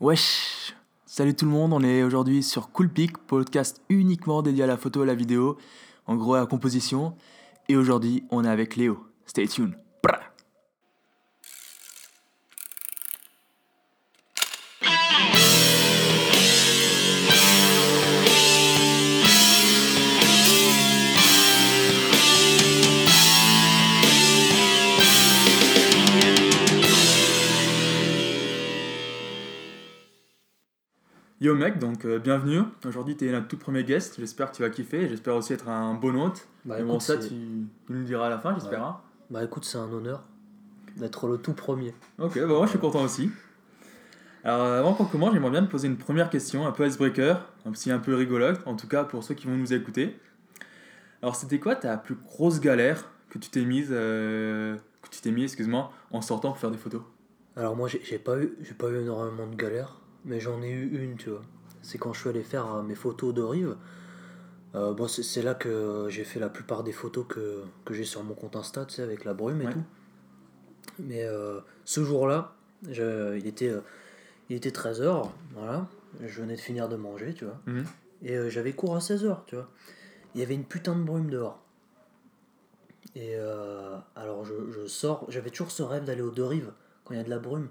Wesh Salut tout le monde, on est aujourd'hui sur Coolpic, podcast uniquement dédié à la photo et à la vidéo, en gros à la composition. Et aujourd'hui, on est avec Léo. Stay tuned. Yo mec, donc euh, bienvenue. Aujourd'hui, tu es notre tout premier guest. J'espère que tu vas kiffer. J'espère aussi être un bon hôte. Bah, Mais écoute, bon, ça, c'est- tu, tu nous le diras à la fin, j'espère. hein. bah écoute, c'est un honneur d'être le tout premier. Ok, bah moi je suis content aussi. Alors euh, avant qu'on commence, j'aimerais bien te poser une première question, un peu icebreaker, aussi un peu rigolote, en tout cas pour ceux qui vont nous écouter. Alors c'était quoi ta plus grosse galère que tu t'es mise, euh, que tu t'es mis, excuse-moi, en sortant pour faire des photos? Alors moi, j'ai j'ai pas eu, j'ai pas eu énormément de galères, mais j'en ai eu une, tu vois. C'est quand je suis allé faire euh, mes photos de rive. Euh, bon, c'est- là que j'ai fait la plupart des photos que, que j'ai sur mon compte Insta, tu sais, avec la brume et Ouais. tout. Mais euh, ce jour-là, il était, euh, il était 13h, voilà. Je venais de finir de manger, tu vois. Mhm. Et euh, j'avais cours à 16h, tu vois. Il y avait une putain de brume dehors. Et alors je, je sors, j'avais toujours ce rêve d'aller aux deux rives quand il y a de la brume.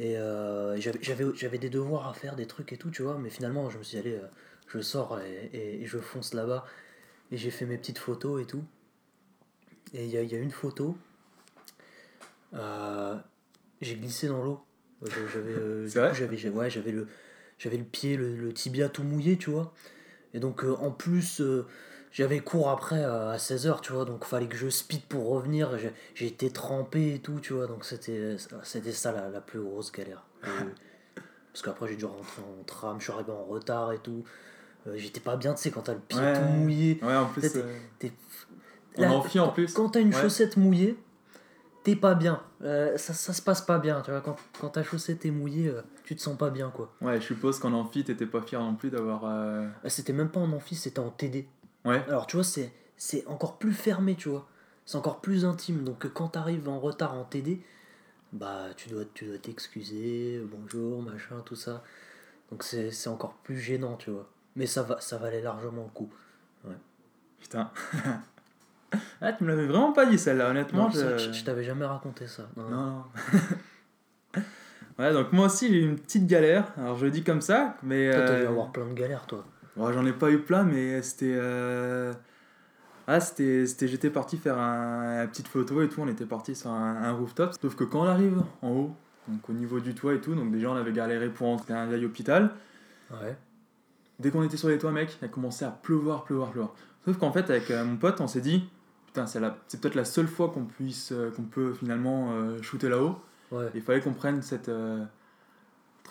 Et euh, j'avais, des devoirs à faire, des trucs et tout, tu vois. Mais finalement, je me suis dit, allez, euh, je sors et, et- et je fonce là-bas. Et j'ai fait mes petites photos et tout. Et il y a, y a une photo. euh, j'ai glissé dans l'eau. J'avais, euh, j'avais, ouais, j'avais le, j'avais le pied, le, le tibia tout mouillé, tu vois. Et donc, euh, en plus, euh, j'avais cours après euh, à 16h, tu vois. Donc, fallait que je speed pour revenir. Été trempé et tout, tu vois. Donc, c'était, ça la, la plus grosse galère. Parce qu'après, j'ai dû rentrer en tram, je suis arrivé en retard et tout. Euh, j'étais pas bien, tu sais, quand t'as le pied Ouais. tout mouillé. Ouais, en plus, T'es- euh, T'es- En amphi, en plus. Quand t'as une Ouais. chaussette mouillée, t'es pas bien. Euh, ça, ça se passe pas bien, tu vois. Quand, quand ta chaussette est mouillée, euh, tu te sens pas bien, quoi. ouais, je suppose qu'en amphi, t'étais pas fier non plus d'avoir. euh, Euh, C'était même pas en amphi, c'était en TD. Ouais, Alors, tu vois, c'est, c'est encore plus fermé, tu vois. C'est encore plus intime. Donc, quand t'arrives en retard en TD, bah, tu dois, tu dois t'excuser, bonjour, machin, tout ça. Donc, c'est, c'est encore plus gênant, tu vois. Mais ça, va, ça valait largement le coup. putain. ah, tu me l'avais vraiment pas dit celle-là, honnêtement. Non, je... vrai je, je t'avais jamais raconté ça. Non, non. ouais, donc moi aussi j'ai eu une petite galère. Alors je le dis comme ça, mais. Toi, t'as dû euh, avoir plein de galères, toi. J'en ai pas eu plein, mais c'était. euh, Ah, c'était. J'étais parti faire un... une petite photo et tout. On était parti sur un, un rooftop. Sauf que quand on arrive en haut, donc au niveau du toit et tout, donc déjà on avait galéré pour entrer un vieil hôpital. Ouais. Dès qu'on était sur les toits, mec, il a commencé à pleuvoir, pleuvoir, pleuvoir. Sauf qu'en fait, avec euh, mon pote, on s'est dit, putain, c'est peut-être la seule fois qu'on puisse, euh, qu'on peut finalement shooter là-haut. Ouais. Il fallait qu'on prenne cette, euh,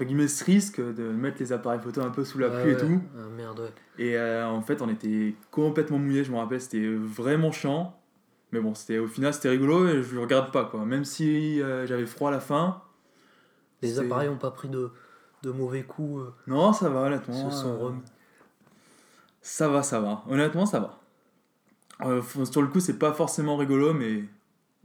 entre guillemets, ce risque de mettre les appareils photo un peu sous la Ouais, pluie et tout. Ah, merde, ouais. Et euh, en fait, on était complètement mouillés, je me rappelle, c'était vraiment chiant. Mais bon, c'était au final, c'était rigolo et je le regarde pas, quoi. Même si euh, j'avais froid à la fin. Les appareils ont pas pris de, de mauvais coups. euh, Non, ça va, honnêtement. se sont remis. Ça va, ça va. Honnêtement, ça va. Sur le coup, c'est pas forcément rigolo, mais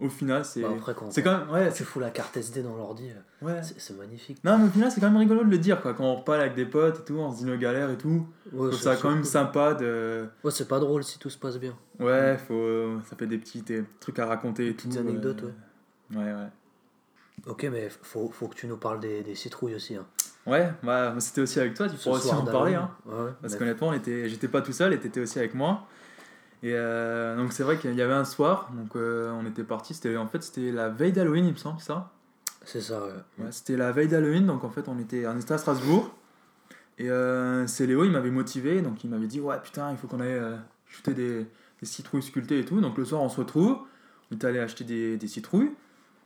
au final, c'est. Bah, c'est quand même. Ouais, tu fous la carte SD dans l'ordi, euh, ouais. c'est magnifique. Non, mais au final, c'est quand même rigolo de le dire, quoi. Quand on reparle avec des potes et tout, on se dit nos galères et tout. Ouais, Je trouve c'est- ça quand même cool. sympa de. Ouais, c'est pas drôle si tout se passe bien. Ouais, faut... ça fait des petits des trucs à raconter et tout. petites anecdotes, euh, Ouais, ouais. Ok, mais faut, faut que tu nous parles des, des citrouilles aussi. Hein. Ouais, bah, c'était aussi avec toi, tu pourras aussi en parler. Hein. Ouais, ouais. Parce qu'honnêtement, j'étais pas tout seul, et t'étais aussi avec moi. Et euh, donc, c'est vrai qu'il y avait un soir, donc euh, on était parti. C'était en fait c'était la veille d'Halloween, il me semble, ça? C'est ça, ouais. Ouais, c'était la veille d'Halloween, donc en fait on était, on était à Strasbourg. Et euh, c'est Léo, il m'avait motivé, donc il m'avait dit Ouais, putain, il faut qu'on aille shooter des, des citrouilles sculptées et tout. Donc le soir on se retrouve, on est allé acheter des, des citrouilles,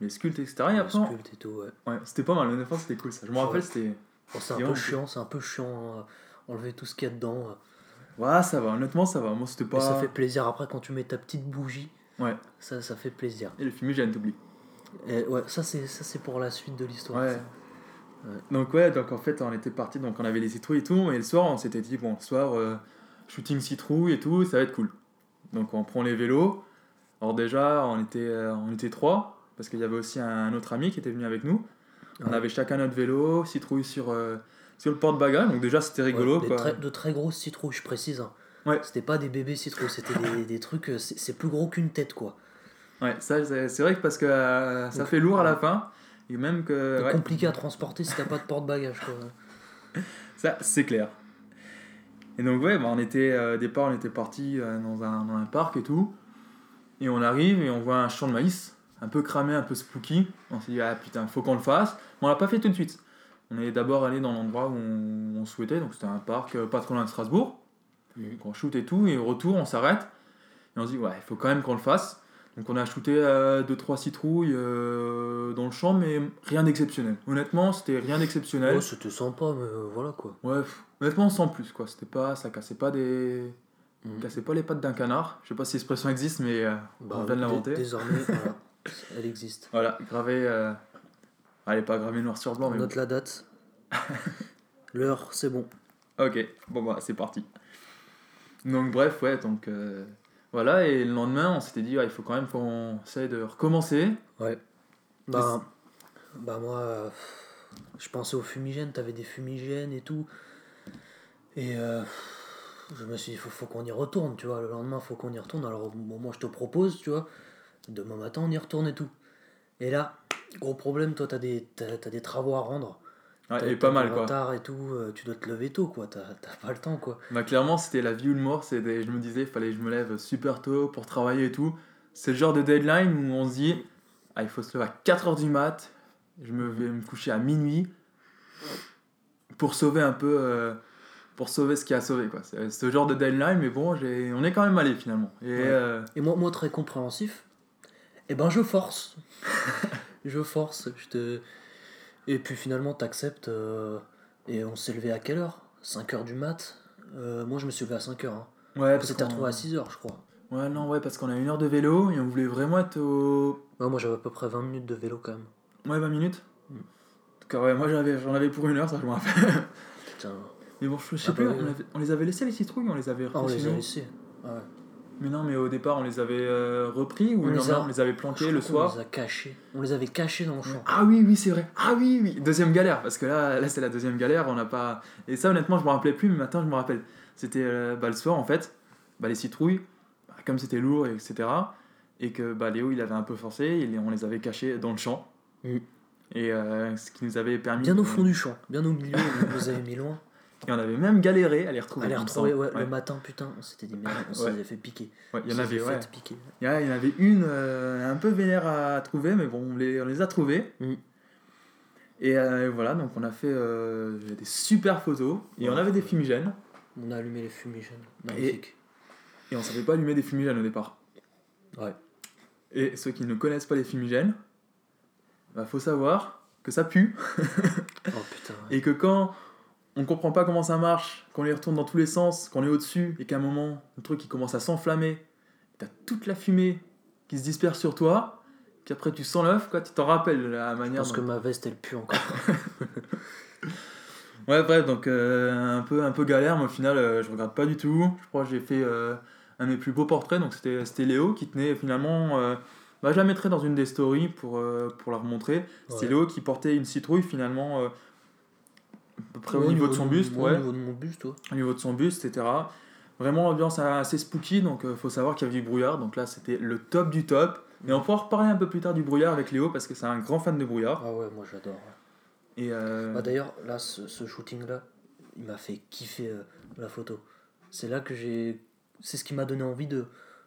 les sculptes, etc. Et après, on- et tout, ouais. ouais, c'était pas mal, honnêtement c'était cool ça. Je me rappelle, c'était. Bon, c'est un peu chiant, c'est un peu chiant. enlever tout ce qu'il y a dedans. Ouais, ça va, honnêtement ça va. Moi c'était pas. ça fait plaisir après quand tu mets ta petite bougie. Ouais. Ça, ça fait plaisir. Et le fumigène, t'oublies. Et ouais, ça c'est ça c'est pour la suite de l'histoire. Ouais. Donc ouais, donc en fait on était parti, donc on avait les citrouilles et tout, et le soir on s'était dit bon, le soir euh, shooting citrouille et tout, ça va être cool. Donc on prend les vélos. Alors déjà on était euh, on était trois parce qu'il y avait aussi un autre ami qui était venu avec nous. On avait chacun notre vélo, citrouille sur, euh, sur le porte-bagages, donc déjà c'était rigolo. Ouais, quoi. très- de très grosses citrouilles, je précise. hein. Ouais. C'était pas des bébés citrouilles, c'était des, des trucs. euh, C'est plus gros qu'une tête, quoi. Ouais, ça c'est vrai que parce que euh, ça Donc, fait lourd à la fin, et même que. Ouais, compliqué à transporter si t'as pas de porte-bagages, quoi. Ça, c'est clair. Et donc, ouais, bah, on était, euh, au départ, on était parti euh, dans, un, dans un parc et tout. Et on arrive et on voit un champ de maïs, un peu cramé, un peu spooky. On s'est dit, ah putain, faut qu'on le fasse. Mais on l'a pas fait tout de suite. On est d'abord allé dans l'endroit où on, on souhaitait, donc c'était un parc euh, pas trop loin de Strasbourg. Donc on shoot et tout, et au retour, on s'arrête. Et on se dit, ouais, il faut quand même qu'on le fasse. Donc on a shooté 2-3 citrouilles euh, dans le champ, mais rien d'exceptionnel. Honnêtement, c'était rien d'exceptionnel. Ouais, c'était sympa, mais euh, voilà, quoi. Ouais, pff, honnêtement, sans plus, quoi. C'était pas, ça cassait pas des, Mhm. cassait pas les pattes d'un canard. Je sais pas si l'expression existe, mais euh, Bah, on vient de l'inventer. Désormais, voilà, elle existe. Voilà, gravé. euh, Elle est pas gravée noir sur blanc, On mais note la date. L'heure, c'est bon. Ok, bon bah c'est parti. Donc bref, ouais, donc euh, voilà, et le lendemain, on s'était dit, il faut quand même qu'on essaye de recommencer. Ouais. Bah, bah moi, euh, je pensais aux fumigènes, t'avais des fumigènes et tout. Et euh, je me suis dit, faut, faut qu'on y retourne, tu vois. Le lendemain, faut qu'on y retourne. Alors, moi, je te propose, tu vois. Demain matin, on y retourne et tout. Et là, gros problème, toi, t'as des, t'as, t'as des travaux à rendre. Ouais, et pas mal, quoi. retard et tout. euh, tu dois te lever tôt, quoi. T'as, t'as pas le temps, quoi. Bah clairement, c'était la vie ou le mort. C'était, je me disais, il fallait que je me lève super tôt pour travailler et tout. C'est le genre de deadline où on se dit, ah, il faut se lever à 4h du mat, je me vais me coucher à minuit pour sauver un peu, euh, pour sauver ce qui a sauvé. Quoi. C'est ce genre de deadline, mais bon, j'ai, on est quand même allé finalement. Et Ouais. euh, Et moi, moi très compréhensif, et ben je force. je force. Je te... Et puis finalement, t'acceptes. euh, Et on s'est levé à quelle heure? 5h du mat? Euh, Moi, je me suis levé à 5h. Hein. ouais, parce qu'on- retrouvé à 6h, je crois. Ouais, non, ouais, parce qu'on a une heure de vélo et on voulait vraiment être au. Ouais, moi, j'avais à peu près 20 minutes de vélo quand même. Ouais, 20 minutes. Mm. En tout cas, ouais, moi j'avais, j'en avais pour une heure, ça je me rappelle. Putain. Mais bon, je sais Ah plus, bah on, avait- on les avait laissés les citrouilles, on les avait Ah, on les a laissés. Ah ouais. Mais non, mais au départ, on les avait euh, repris ou On le les a- on les avait planqués crois le soir les a cachés. On les avait cachés dans le champ. Ah oui, oui, c'est vrai. Ah oui, oui. Deuxième galère, parce que là, là c'est la deuxième galère, on n'a pas. Et ça, honnêtement, je me rappelais plus, mais maintenant, je me rappelle. C'était euh, bah, le soir, en fait, bah, les citrouilles, bah, comme c'était lourd, etc., et que bah, Léo, il avait un peu forcé, et on les avait cachés dans le champ. Mm. Et euh, ce qui nous avait permis. Bien au fond du champ, bien au milieu, on les avait mis loin. Et on avait même galéré à les retrouver. Il me retrouver ouais, Ouais. le matin, putain, on s'était dit merde, on Ouais. s'est fait piquer. Ouais, il y en avait, ouais. piquer. Il y en avait une euh, un peu vénère à trouver, mais bon, on les, on les a trouvées. Mm. Et euh, voilà, donc on a fait euh, des super photos. Et on avait des fumigènes. On a allumé les fumigènes. Magnifique. Et on savait pas allumer des fumigènes au départ. Ouais. Et ceux qui ne connaissent pas les fumigènes, bah faut savoir que ça pue. Oh putain. Et que quand on comprend pas comment ça marche, qu'on les retourne dans tous les sens, qu'on est au-dessus, et qu'à un moment, le truc il commence à s'enflammer, t'as toute la fumée qui se disperse sur toi, qu'après tu sens l'œuf, quoi, tu t'en rappelles la Je manière pense dont- que ma veste elle pue encore. Ouais, bref, donc euh, un, peu, un peu galère, mais au final, euh, je regarde pas du tout. Je crois que j'ai fait euh, un de mes plus beaux portraits, donc c'était Léo qui tenait finalement. euh, bah, je la mettrai dans une des stories pour, pour la remontrer. C'était Ouais. Léo qui portait une citrouille finalement, à peu près Ouais, au niveau de son buste, ouais, ouais, Au niveau de mon buste, ouais. au niveau de son buste, etc. Vraiment l'ambiance assez spooky, donc il faut savoir qu'il y avait du brouillard, donc là c'était le top du top. Et on pourra reparler un peu plus tard du brouillard avec Léo parce que c'est un grand fan de brouillard. Ah ouais, moi j'adore. ouais. Et euh, Bah, D'ailleurs, là, ce, ce shooting-là, il m'a fait kiffer euh, la photo. C'est là que j'ai. C'est ce qui m'a donné envie de,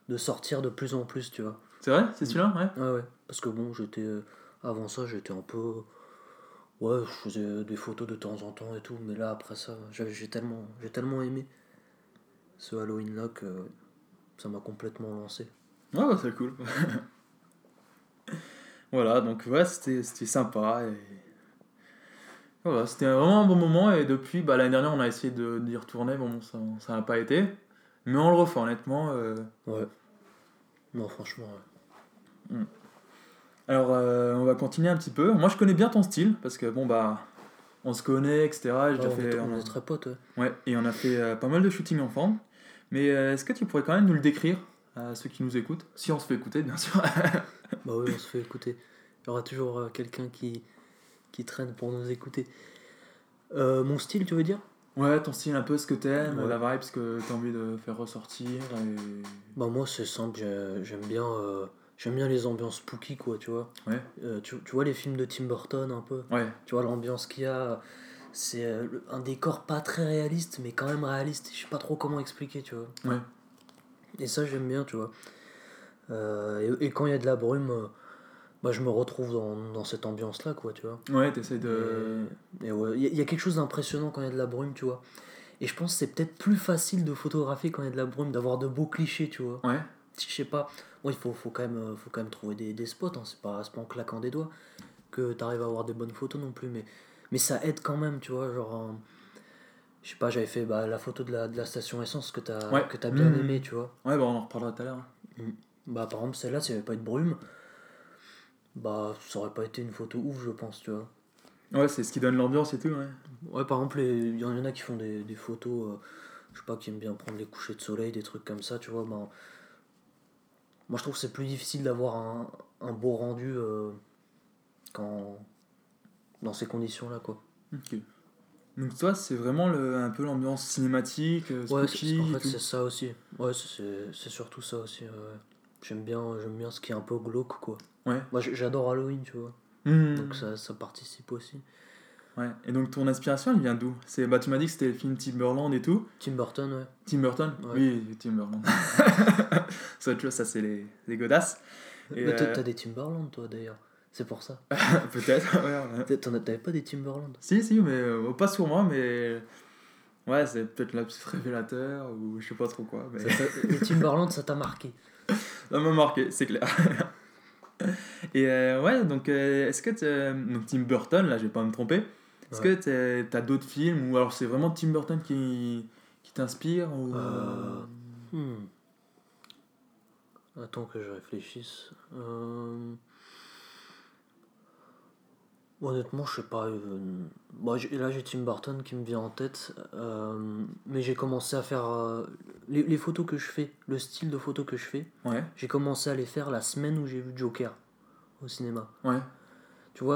de sortir de plus en plus, tu vois. c'est vrai, c'est celui-là, ouais. Ah ouais. Parce que bon, j'étais. euh, Avant ça, j'étais un peu. Ouais, je faisais des photos de temps en temps et tout, mais là, après ça, j'ai tellement, j'ai tellement aimé ce Halloween là que ça m'a complètement lancé. Ouais, bah, c'est cool. voilà, donc ouais, c'était sympa. Et... Voilà, c'était vraiment un bon moment. Et depuis, bah, l'année dernière, on a essayé d'y retourner. Bon, ça ça n'a pas été. Mais on le refait, honnêtement. euh. Ouais. Non, franchement, ouais. Alors, euh, on va continuer un petit peu. Moi, je connais bien ton style. Parce que, bon, bah, on se connaît, etc. J'ai Ouais, déjà on, fait, est, on on a- est très potes, ouais. Ouais, et on a fait euh, pas mal de shooting ensemble. Mais euh, est-ce que tu pourrais quand même nous le décrire à ceux qui nous écoutent? Si on se fait écouter, bien sûr. Bah oui, on se fait écouter. Il y aura toujours quelqu'un qui, qui traînent pour nous écouter. Euh, mon style, tu veux dire? Ouais, ton style, un peu ce que t'aimes, Ouais. la vibe, ce que t'as envie de faire ressortir. Et... Bah moi c'est simple, j'ai- j'aime bien, j'aime bien les ambiances spooky quoi, tu vois. Ouais. Euh, tu, tu vois les films de Tim Burton un peu Ouais, Tu vois l'ambiance qu'il y a, c'est euh, un décor pas très réaliste mais quand même réaliste, je sais pas trop comment expliquer, tu vois. ouais. Et ça j'aime bien, tu vois. Euh, et, et quand il y a de la brume, euh, bah, je me retrouve dans, dans cette ambiance là quoi, tu vois. Ouais, t'essayes de. Et, et ouais, il y, y a quelque chose d'impressionnant quand il y a de la brume, tu vois. Et je pense que c'est peut-être plus facile de photographier quand il y a de la brume, d'avoir de beaux clichés, tu vois. Ouais, Je sais pas. Bon, il faut, faut, quand même, euh, faut quand même trouver des, des spots, hein. c'est pas, en claquant des doigts que tu arrives à avoir des bonnes photos non plus. Mais, mais ça aide quand même, tu vois. Genre, euh, je sais pas, j'avais fait bah, la photo de la, de la station essence que t'as Ouais. que t'as bien Mhm. aimé, tu vois. ouais, bah on en reparlera tout à l'heure. Bah, par exemple, celle-là, s'il n'y avait pas eu de brume, bah, ça aurait pas été une photo ouf, je pense, tu vois. Ouais, c'est ce qui donne l'ambiance et tout, ouais. Ouais, par exemple, il y en a qui font des, des photos, euh, je sais pas, qui aiment bien prendre les couchers de soleil, des trucs comme ça, tu vois. Ben, moi, je trouve que c'est plus difficile d'avoir un, un beau rendu euh, quand, dans ces conditions-là, quoi. Ok. Donc toi, c'est vraiment le, un peu l'ambiance cinématique, euh, Ouais, spooky en fait, c'est ça aussi. Ouais, c'est surtout ça aussi. ouais. J'aime bien, j'aime bien ce qui est un peu glauque, quoi. Ouais. Moi, j'adore Halloween, tu vois. Mhm. Donc ça, ça participe aussi. Ouais. Et donc ton inspiration, elle vient d'où? C'est bah tu m'as dit que c'était le film Timberland et tout. Tim Burton, ouais. Tim Burton? Ouais. Oui, Timberland. c'est autre chose, ça c'est les, les godasses. Et, Mais t'as euh, des Timberland, toi, d'ailleurs. C'est pour ça. Peut-être, ouais. t'en T'avais pas des Timberland? Si, si, mais euh, pas sur moi, mais. Ouais, c'est peut-être la petite révélateur ou je sais pas trop quoi. Mais... Ça Les Timberland, ça t'a marqué. Ça m'a marqué, c'est clair. Et euh, ouais, donc euh, est-ce que t'es- donc Tim Burton, là je vais pas me tromper, est-ce Ouais. que t'as d'autres films ou alors c'est vraiment Tim Burton qui, qui t'inspire ou... Euh, Hmm. Attends que je réfléchisse. Euh, Honnêtement, je sais pas. euh, bon, là, j'ai Tim Burton qui me vient en tête. euh, Mais j'ai commencé à faire. euh, Les, les photos que je fais, le style de photos que je fais, Ouais, j'ai commencé à les faire la semaine où j'ai vu Joker au cinéma. ouais, Tu vois,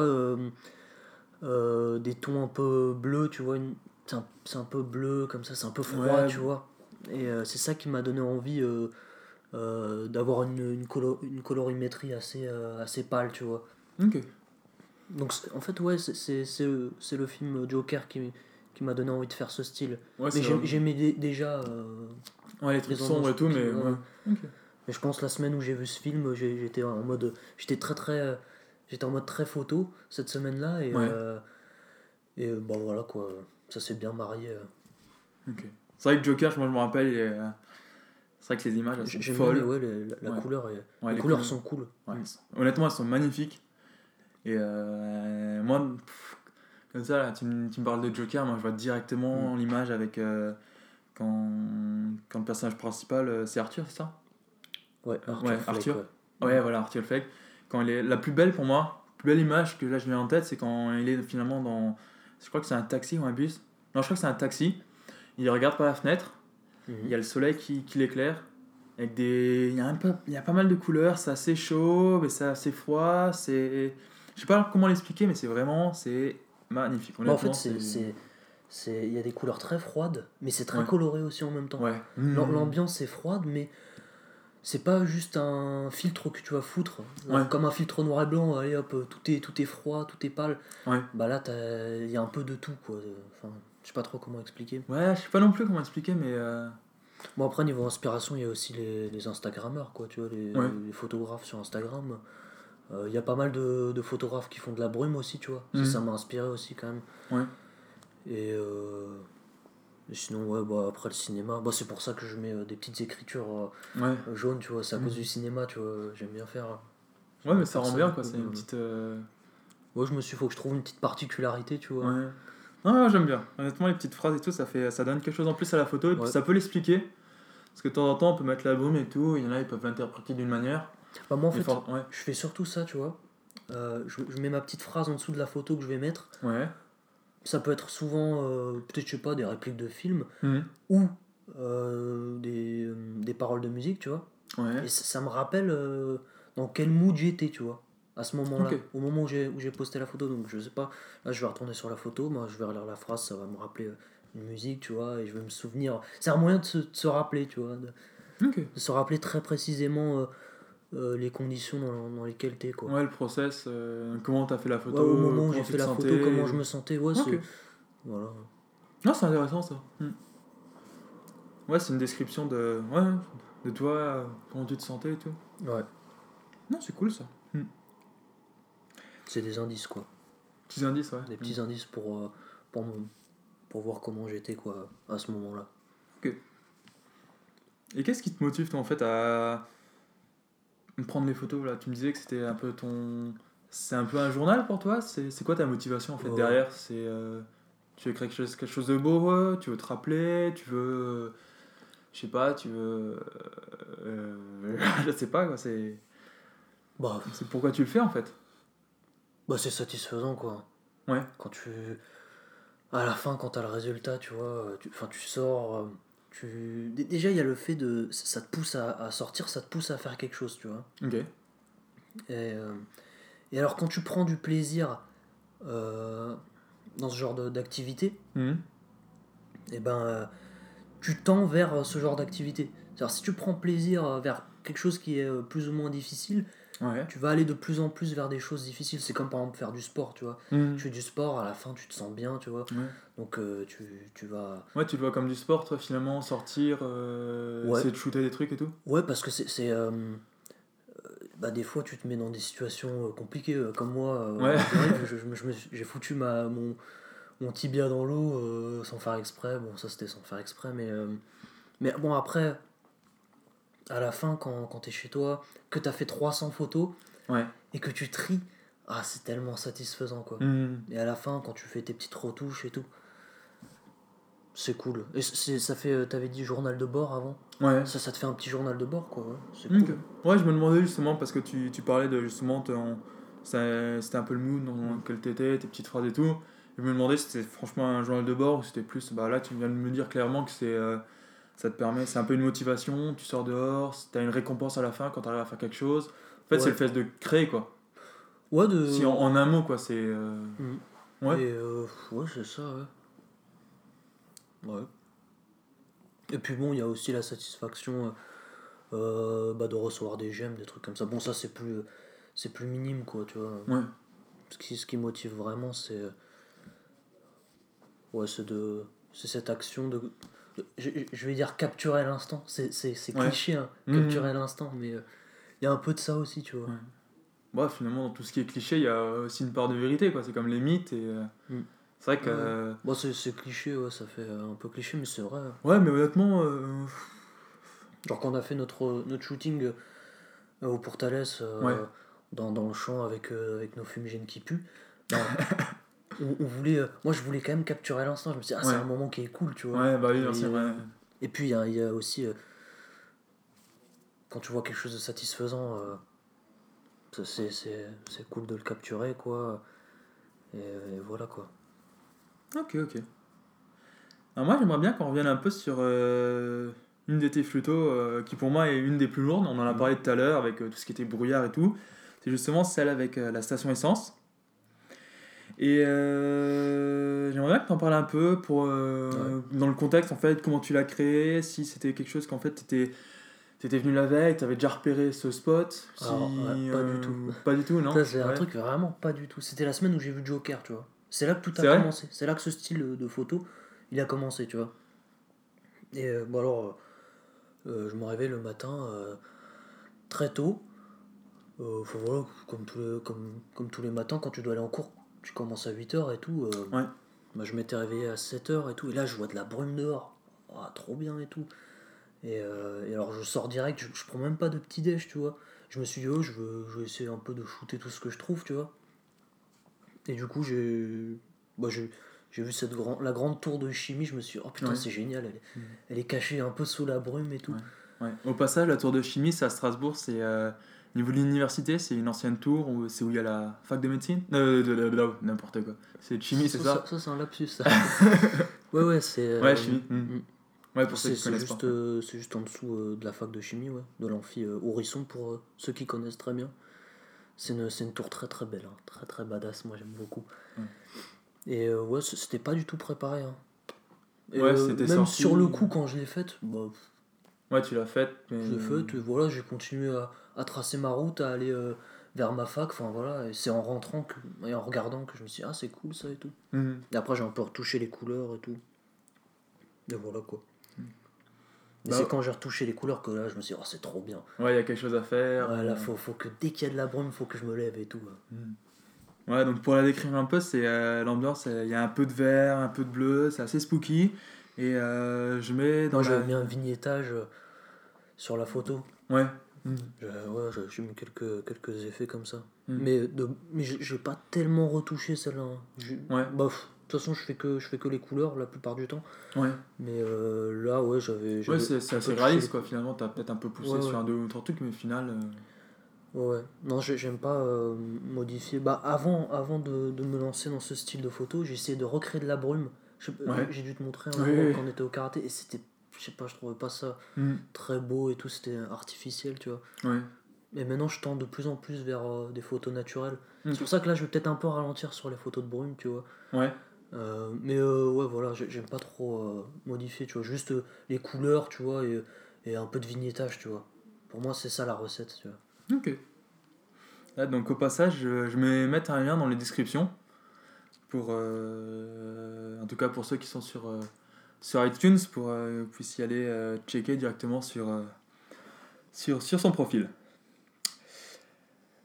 euh, des tons un peu bleus, tu vois, c'est un, un peu bleu comme ça, c'est un peu froid, Ouais. tu vois. Et euh, c'est ça qui m'a donné envie euh, d'avoir une, une, colo- une colorimétrie assez, assez pâle, tu vois. ok. Donc en fait, ouais, c'est- le, film Joker qui, qui m'a donné envie de faire ce style. Ouais, Mais j'aimais dé- déjà. Ouais, les trucs sombres et tout, mais... Ouais. Mais je pense la semaine où j'ai vu ce film, j'étais en mode, j'étais très très, j'étais en mode très photo cette semaine-là et Ouais. euh, et euh, bon voilà quoi, ça s'est bien marié. euh. ok. C'est vrai que Joker, moi je me rappelle, est- c'est vrai que les images elles sont folles. les- ouais, les- la, la Ouais. couleur les, les couleurs couleurs. sont cool. Sont- Honnêtement, elles sont magnifiques. Et euh, moi, pff, comme ça, là, tu, me, tu me parles de Joker, moi je vois directement Mm. l'image avec. euh, quand, quand le personnage principal, euh, c'est Arthur, c'est ça? Ouais, Arthur. Ouais, Fleck, Arthur. ouais. Ouais, voilà, Arthur Fleck. Quand il est, la plus belle pour moi, la plus belle image que là je mets en tête, c'est quand il est finalement dans. Je crois que c'est un taxi ou un bus. Non, je crois que c'est un taxi. Il regarde par la fenêtre. Mhm. Il y a le soleil qui, qui l'éclaire. Avec des... il, y a un peu... il y a pas mal de couleurs. C'est assez chaud, mais c'est assez froid. C'est... Je sais pas comment l'expliquer, mais c'est vraiment c'est magnifique. En fait, c'est, il y a des couleurs très froides, mais c'est très Ouais. coloré aussi en même temps. Ouais. Mmh. L'ambiance est froide, mais c'est pas juste un filtre que tu vas foutre. Ouais. Comme un filtre noir et blanc, allez hop, tout est, tout est froid, tout est pâle. Ouais. Bah là, il y a un peu de tout, quoi. Enfin, je sais pas trop comment expliquer. Ouais, je sais pas non plus comment expliquer, mais. euh, Bon, après, niveau inspiration, il y a aussi les, les Instagrammeurs, quoi, tu vois, les, Ouais. les photographes sur Instagram. Euh, Il y a pas mal de, de photographes qui font de la brume aussi, tu vois. Ça. Ça m'a inspiré aussi, quand même. Ouais. Et, euh, et sinon, ouais, bah, après le cinéma, bah, c'est pour ça que je mets euh, des petites écritures euh, Ouais. jaunes, tu vois. C'est à cause du cinéma, tu vois. J'aime bien faire. Ouais, mais ça rend bien, quoi. C'est une euh, petite. Ouais, je me suis dit, faut que je trouve une petite particularité, tu vois. Ouais. Non, ouais, j'aime bien. Honnêtement, les petites phrases et tout, ça, fait, ça donne quelque chose en plus à la photo et puis Ouais. ça peut l'expliquer. Parce que de temps en temps, on peut mettre la brume et tout. Il y en a, ils peuvent l'interpréter d'une manière. Bah, moi, en fait, for- Ouais. je fais surtout ça, tu vois. Euh, je, je mets ma petite phrase en dessous de la photo que je vais mettre. Ouais. Ça peut être souvent, euh, peut-être, je sais pas, des répliques de films Mhm. ou euh, des, euh, des paroles de musique, tu vois. Ouais. Et ça, ça me rappelle euh, dans quel mood j'étais, tu vois. à ce moment-là, au moment où j'ai où j'ai posté la photo. Donc je sais pas, là je vais retourner sur la photo, moi je vais relire la phrase, ça va me rappeler une musique, tu vois, et je vais me souvenir. C'est un moyen de se, de se rappeler, tu vois, de se rappeler très précisément euh, les conditions dans, dans lesquelles t'es, quoi. Ouais, le process, euh, comment t'as fait la Ouais, photo, au moment où j'ai fait la photo, comment je me sentais, ouais, Ok. c'est. Voilà. Non, c'est intéressant ça. Hmm. Ouais, c'est une description de, ouais, de toi, euh, comment tu te sentais et tout. Ouais. Non, c'est cool ça. Hmm. C'est des indices, quoi. Petits indices, ouais. Des petits indices pour, euh, pour, mon- pour voir comment j'étais, quoi, à ce moment-là. Et qu'est-ce qui te motive, toi, en fait, à prendre les photos là Tu me disais que c'était un peu ton. C'est un peu un journal pour toi C'est quoi ta motivation, en fait, derrière C'est. euh, Tu veux créer quelque chose, quelque chose de beau euh, Tu veux te rappeler Tu veux. euh, Je sais pas, tu veux. euh, je sais pas, quoi. C'est Bah, c'est pourquoi tu le fais, en fait. bah c'est satisfaisant, quoi. Ouais. Quand tu. À la fin, quand t'as le résultat, tu vois, tu, enfin, tu sors. euh, Tu... Déjà, il y a le fait de. Ça te pousse à, à sortir, ça te pousse à faire quelque chose, tu vois. Ok. Et, euh, et alors, quand tu prends du plaisir euh, dans ce genre d'activité, Mhm. et ben, euh, tu tends vers ce genre d'activité. C'est-à-dire, si tu prends plaisir vers quelque chose qui est plus ou moins difficile, Ouais. tu vas aller de plus en plus vers des choses difficiles. C'est comme par exemple faire du sport, tu vois. Mhm. Tu fais du sport, à la fin, tu te sens bien, tu vois. Ouais. Donc, euh, tu, tu vas. Ouais, tu le vois comme du sport, toi, finalement, sortir, euh, Ouais. essayer de shooter des trucs et tout? Ouais, parce que c'est. c'est, euh, euh, bah, des fois, tu te mets dans des situations compliquées, comme moi. je, je je me j'ai foutu ma, mon, mon tibia dans l'eau sans faire exprès. Bon, ça, c'était sans faire exprès, mais. mais bon, après, à la fin, quand, quand t'es chez toi, que t'as fait 300 photos Ouais. et que tu tries, ah, c'est tellement satisfaisant, quoi. Mhm. Et à la fin, quand tu fais tes petites retouches et tout, c'est cool. Et c'est, ça fait, euh, t'avais dit journal de bord avant Ouais. ça, ça te fait un petit journal de bord, quoi. ouais. C'est cool. Ouais, je me demandais justement parce que tu, tu parlais de justement ton- ça- c'était un peu le mood dans lequel t'étais, tes petites phrases et tout. Je me demandais si c'était franchement un journal de bord ou c'était plus. Bah là, tu viens de me dire clairement que c'est euh, ça te permet, c'est un peu une motivation. Tu sors dehors, t'as une récompense à la fin quand t'arrives à faire quelque chose. En fait, c'est le fait de créer quoi. Ouais, de. Si en, en un mot quoi, c'est. euh, Mm. Ouais. Et, euh, ouais, c'est ça, ouais. Ouais. Et puis bon, il y a aussi la satisfaction euh, bah, de recevoir des gemmes, des trucs comme ça. Bon, ça, c'est plus, c'est plus minime, quoi, tu vois. Ouais. Ce qui, ce qui motive vraiment, c'est. Ouais, c'est de. C'est cette action de. Je, je vais dire capturer l'instant. C'est, cliché, hein, Mhm. capturer l'instant, mais euh, il y a un peu de ça aussi, tu vois. Ouais. Bah, finalement, dans tout ce qui est cliché, il y a aussi une part de vérité quoi. C'est comme les mythes et. euh, Mm. C'est vrai que. Euh, Bon, c'est, cliché, ouais, ça fait euh, un peu cliché, mais c'est vrai. ouais, mais honnêtement. euh, Genre quand on a fait notre, notre shooting au Portales Ouais. dans, dans le champ avec, avec nos fumigènes qui puent, ben, on, on voulait, euh, moi je voulais quand même capturer l'instant. Je me suis dit, ah, c'est Ouais. un moment qui est cool, tu vois. Ouais, bah oui, Et, c'est vrai. Et puis il y a, il y a aussi, euh, quand tu vois quelque chose de satisfaisant, euh, ça, c'est, c'est, c'est cool de le capturer, quoi. Et, et voilà, quoi. Ok, ok. Alors moi, j'aimerais bien qu'on revienne un peu sur euh, une de tes photos euh, qui pour moi est une des plus lourdes. On en a Mhm. parlé tout à l'heure avec euh, tout ce qui était brouillard et tout. C'est justement celle avec euh, la station essence. Et euh, j'aimerais bien que tu en parles un peu pour, euh, dans le contexte, en fait, comment tu l'as créé, si c'était quelque chose qu'en fait tu étais, venu la veille, tu avais déjà repéré ce spot. Si, Alors, ouais, pas du tout. Pas du tout, non? C'est un truc vraiment pas du tout. C'était la semaine où j'ai vu Joker, tu vois. C'est là que tout a commencé. C'est là que ce style de photo, il a commencé, tu vois. Et euh, bon, alors, euh, euh, je me réveille le matin euh, très tôt. Euh, voilà, comme tous, les, comme, comme tous les matins, quand tu dois aller en cours, tu commences à 8h et tout. euh, Ouais. bah, je m'étais réveillé à 7h et tout. Et là, je vois de la brume dehors. Oh, trop bien et tout. Et, euh, et alors, je sors direct, je, je prends même pas de petit déj, tu vois. Je me suis dit, oh, je veux, je vais essayer un peu de shooter tout ce que je trouve, tu vois. Et du coup, j'ai bah, j'ai j'ai vu cette grand, la grande tour de chimie, je me suis dit, oh putain, Ouais. c'est génial, elle est, Mhm. elle est cachée un peu sous la brume et tout. Ouais. Au passage, la tour de chimie, c'est à Strasbourg, c'est euh, niveau de l'université, c'est une ancienne tour où c'est où il y a la fac de médecine? Euh, de, de- de- n'importe quoi. C'est chimie, c'est ça Ça, c'est un lapsus, ça. ouais, ouais, c'est. euh, Ouais, chimie. mm. mm. Ouais, pour ceux qui connaissent juste, pas. euh, c'est juste en dessous euh, de la fac de chimie, ouais, de l'amphi euh, Horizon pour ceux qui connaissent très bien. C'est une, c'est une tour très très belle, hein. très très badass, moi j'aime beaucoup. Ouais. Et ouais, c'était pas du tout préparé. hein. Et, Ouais, c'était même sorti- sur le coup, quand je l'ai faite, bah, Ouais, tu l'as faite. Mais... je l'ai faite, voilà, j'ai continué à, à tracer ma route, à aller euh, vers ma fac, enfin voilà, et c'est en rentrant que, et en regardant que je me suis dit, ah c'est cool ça et tout. Mhm. Et après j'ai un peu retouché les couleurs et tout. Et voilà quoi. Et Bah, c'est quand j'ai retouché les couleurs que là je me suis dit, oh c'est trop bien. Ouais, il y a quelque chose à faire. Ouais, là, faut, faut que dès qu'il y a de la brume, faut que je me lève et tout. Ouais, donc pour la décrire un peu, c'est euh, l'ambiance, euh, il y a un peu de vert, un peu de bleu, c'est assez spooky. Et euh, je mets dans Moi, la... mis un vignettage sur la photo. Ouais. Je- ouais, je- j'ai mis quelques, quelques effets comme ça. Mm. Mais, de, mais j'ai pas tellement retouché celle-là. hein. Ouais. Pff, de toute façon, je fais, que, je fais que les couleurs la plupart du temps. Ouais. Mais euh, là, ouais, j'avais. Ouais, c'est assez réaliste quoi. Finalement, t'as peut-être un peu poussé Ouais, sur ouais. un deux ou trois trucs, mais au final. euh, Ouais, ouais. Non, j'ai- j'aime pas euh, modifier. Bah, avant, avant de, de me lancer dans ce style de photo, j'ai essayé de recréer de la brume. Ouais. J'ai dû te montrer un Oui, oui. quand on était au karaté et c'était. Je sais pas, je trouvais pas ça hmm, très beau et tout, c'était artificiel, tu vois. Et maintenant, je tends de plus en plus vers euh, des photos naturelles. Mm. C'est pour ça que là, je vais peut-être un peu ralentir sur les photos de brume, tu vois. Ouais. Euh, mais euh, ouais, voilà, j'ai- j'aime pas trop modifier, tu vois. Juste les couleurs, tu vois, et, et un peu de vignettage, tu vois. Pour moi, c'est ça la recette, tu vois. Ok. Là, donc au passage, je, je vais mettre un lien dans les descriptions. Pour, en tout cas pour ceux qui sont sur, sur iTunes, pour euh, que vous puissiez aller euh, checker directement sur, euh, sur, sur son profil.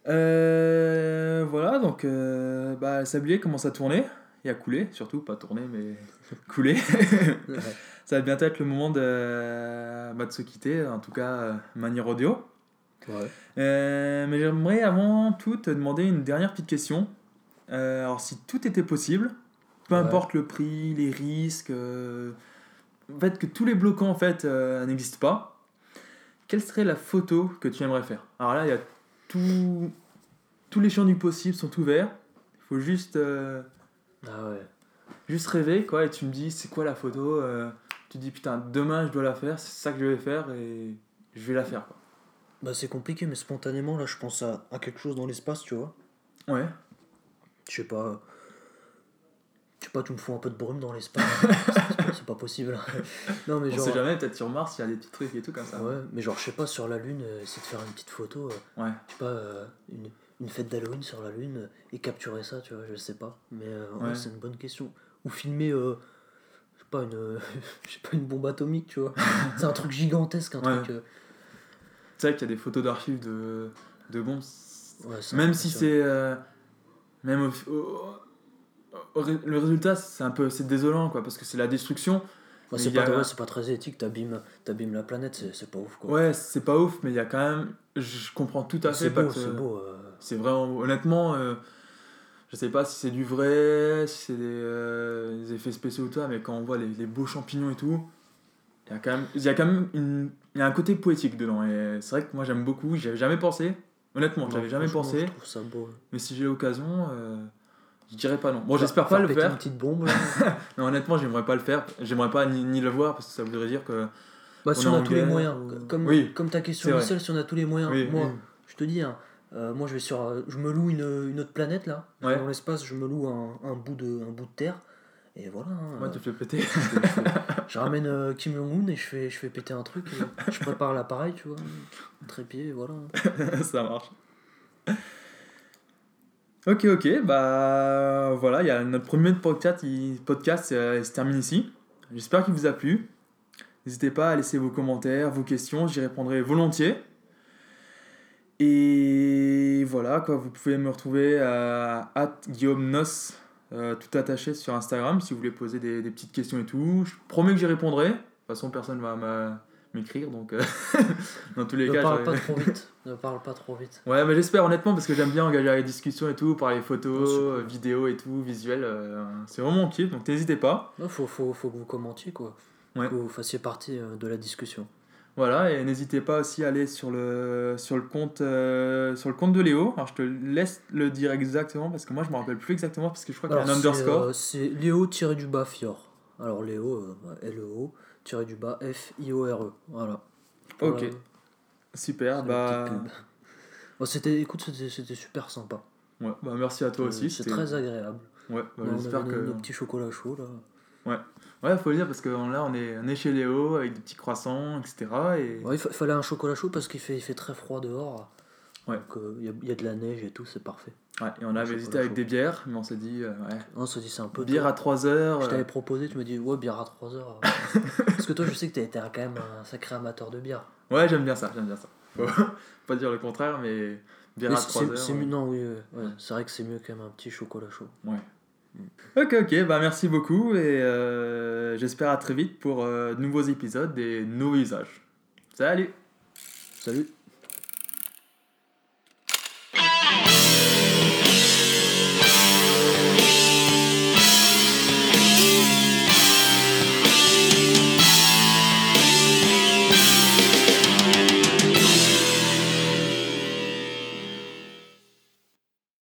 Euh, voilà, donc euh, bah, le sablier commence à tourner et à couler, surtout, pas tourner, mais couler. Ça va bientôt être le moment de, bah, de se quitter, en tout cas, euh, manière audio. Ouais. Euh, mais j'aimerais avant tout te demander une dernière petite question. Euh, alors, si tout était possible, peu Ouais. importe le prix, les risques, euh, en fait, que tous les bloquants en fait euh, n'existent pas, quelle serait la photo que tu aimerais faire? Alors là, il y a tout, tous les champs du possible sont ouverts. Il faut juste, euh, Ah ouais. juste rêver, quoi. Et tu me dis, c'est quoi la photo Tu te dis, putain, demain je dois la faire, c'est ça que je vais faire et je vais la faire, quoi. Bah, c'est compliqué, mais spontanément, là, je pense à, à quelque chose dans l'espace, tu vois. Ouais. Je sais pas. Je sais pas, tu me fous un peu de brume dans l'espace. C'est pas- c'est pas possible. non, mais On genre. sait jamais, peut-être sur Mars, il y a des petits trucs et tout comme ça. Ouais, mais genre, je sais pas, sur la Lune, euh, essayer de faire une petite photo. euh, Ouais. je sais pas, euh, une, une fête d'Halloween sur la Lune et capturer ça, tu vois, je sais pas. Mais euh, ouais, Ouais. c'est une bonne question. Ou filmer, euh, je sais pas, une, euh, je sais pas, une bombe atomique, tu vois. c'est un truc gigantesque, un Ouais. truc. Tu sais qu'il y a des photos d'archives de, de bombes. c'est Même si c'est. euh, même au- le résultat, c'est un peu c'est désolant, quoi, parce que c'est la destruction. Ouais, c'est a- pas, ouais, c'est pas très éthique, t'abîmes la planète, c'est pas ouf, quoi. Ouais, c'est pas ouf, mais il y a quand même. Je comprends tout à fait. c'est beau, c'est beau. euh, C'est vraiment. Honnêtement, euh, je sais pas si c'est du vrai, si c'est des, euh, des effets spéciaux ou toi, mais quand on voit les, les beaux champignons et tout, il y a quand même, y a quand même une, y a un côté poétique dedans. Et c'est vrai que moi j'aime beaucoup, j'y avais jamais pensé. Honnêtement, j'avais jamais pensé. Je trouve ça beau. Mais si j'ai l'occasion, euh, je dirais pas non. Bon, j'espère pas le faire. une petite bombe. Non, honnêtement, j'aimerais pas le faire. J'aimerais pas ni, ni le voir parce que ça voudrait dire que. Bah, si On a tous les moyens, ou- comme, Oui, comme ta question initiale, si on a tous les moyens, Oui, moi, oui. je te dis, hein, euh, moi je vais sur, euh, je me loue une, une autre planète là, Ouais. dans l'espace, je me loue un, un bout de, un bout de terre, et voilà. hein, Moi, euh, tu fais péter. je, ramène euh, Kim Jong Un et je fais, je fais péter un truc, je prépare l'appareil, tu vois, un trépied, et voilà. ça marche. Ok, ok, bah voilà, il y a notre premier podcast, podcast euh, se termine ici. J'espère qu'il vous a plu. N'hésitez pas à laisser vos commentaires, vos questions, j'y répondrai volontiers. Et voilà, quoi, vous pouvez me retrouver à Guillaume Nos, euh, tout attaché sur Instagram, si vous voulez poser des, des petites questions et tout. Je promets que j'y répondrai. De toute façon, personne va m'a- m'écrire, donc euh, dans tous les Ne cas, parle j'aurai- pas trop vite, ne parle pas trop vite. Ouais, mais j'espère honnêtement parce que j'aime bien engager les discussions et tout, parler photos, euh, vidéos et tout, visuel. euh, c'est vraiment mon kiff, donc n'hésitez pas. Il faut, faut, faut que vous commentiez, quoi. Ouais. Que vous fassiez partie de la discussion. Voilà, et n'hésitez pas aussi à aller sur le, sur le, compte, euh, sur le compte de Léo. Alors je te laisse le dire exactement parce que moi je me rappelle plus exactement parce que je crois qu'il y a un Alors, c'est, underscore. euh, C'est Léo tiré du bas Fior. Alors Léo, euh, L-E-O, tiré du bas F-I-O-R-E. Voilà. Pour Ok. la- Super, c'est la bah. Bon, c'était, écoute, c'était, super sympa. Ouais, bah merci à toi Euh, aussi. C'est c'était- très agréable. Ouais, bah, on j'espère que. nos, petits chocolats chauds là. Ouais, faut le dire parce que là, on est, on est chez Léo avec des petits croissants, etc. Et... Ouais, il fa- fallait un chocolat chaud parce qu'il fait, il fait très froid dehors. Ouais. Donc euh, il y, a, il y a de la neige et tout, c'est parfait. Ouais, et on avait hésité avec des bières, mais on s'est dit, euh, ouais, On se dit c'est un peu bière tôt. à 3 heures. Je euh, t'avais proposé, tu me dis ouais bière à 3 heures. Parce que toi je sais que t'es t'es quand même un sacré amateur de bière. Ouais, j'aime bien ça, j'aime bien ça. Faut pas dire le contraire, mais bière Mais à c'est- 3 c'est heures. c'est ouais. mieux, non oui, euh, ouais, c'est vrai que c'est mieux quand même un petit chocolat chaud. Ok, ok, bah merci beaucoup et euh, j'espère à très vite pour euh, de nouveaux épisodes des nouveaux usages. Salut Salut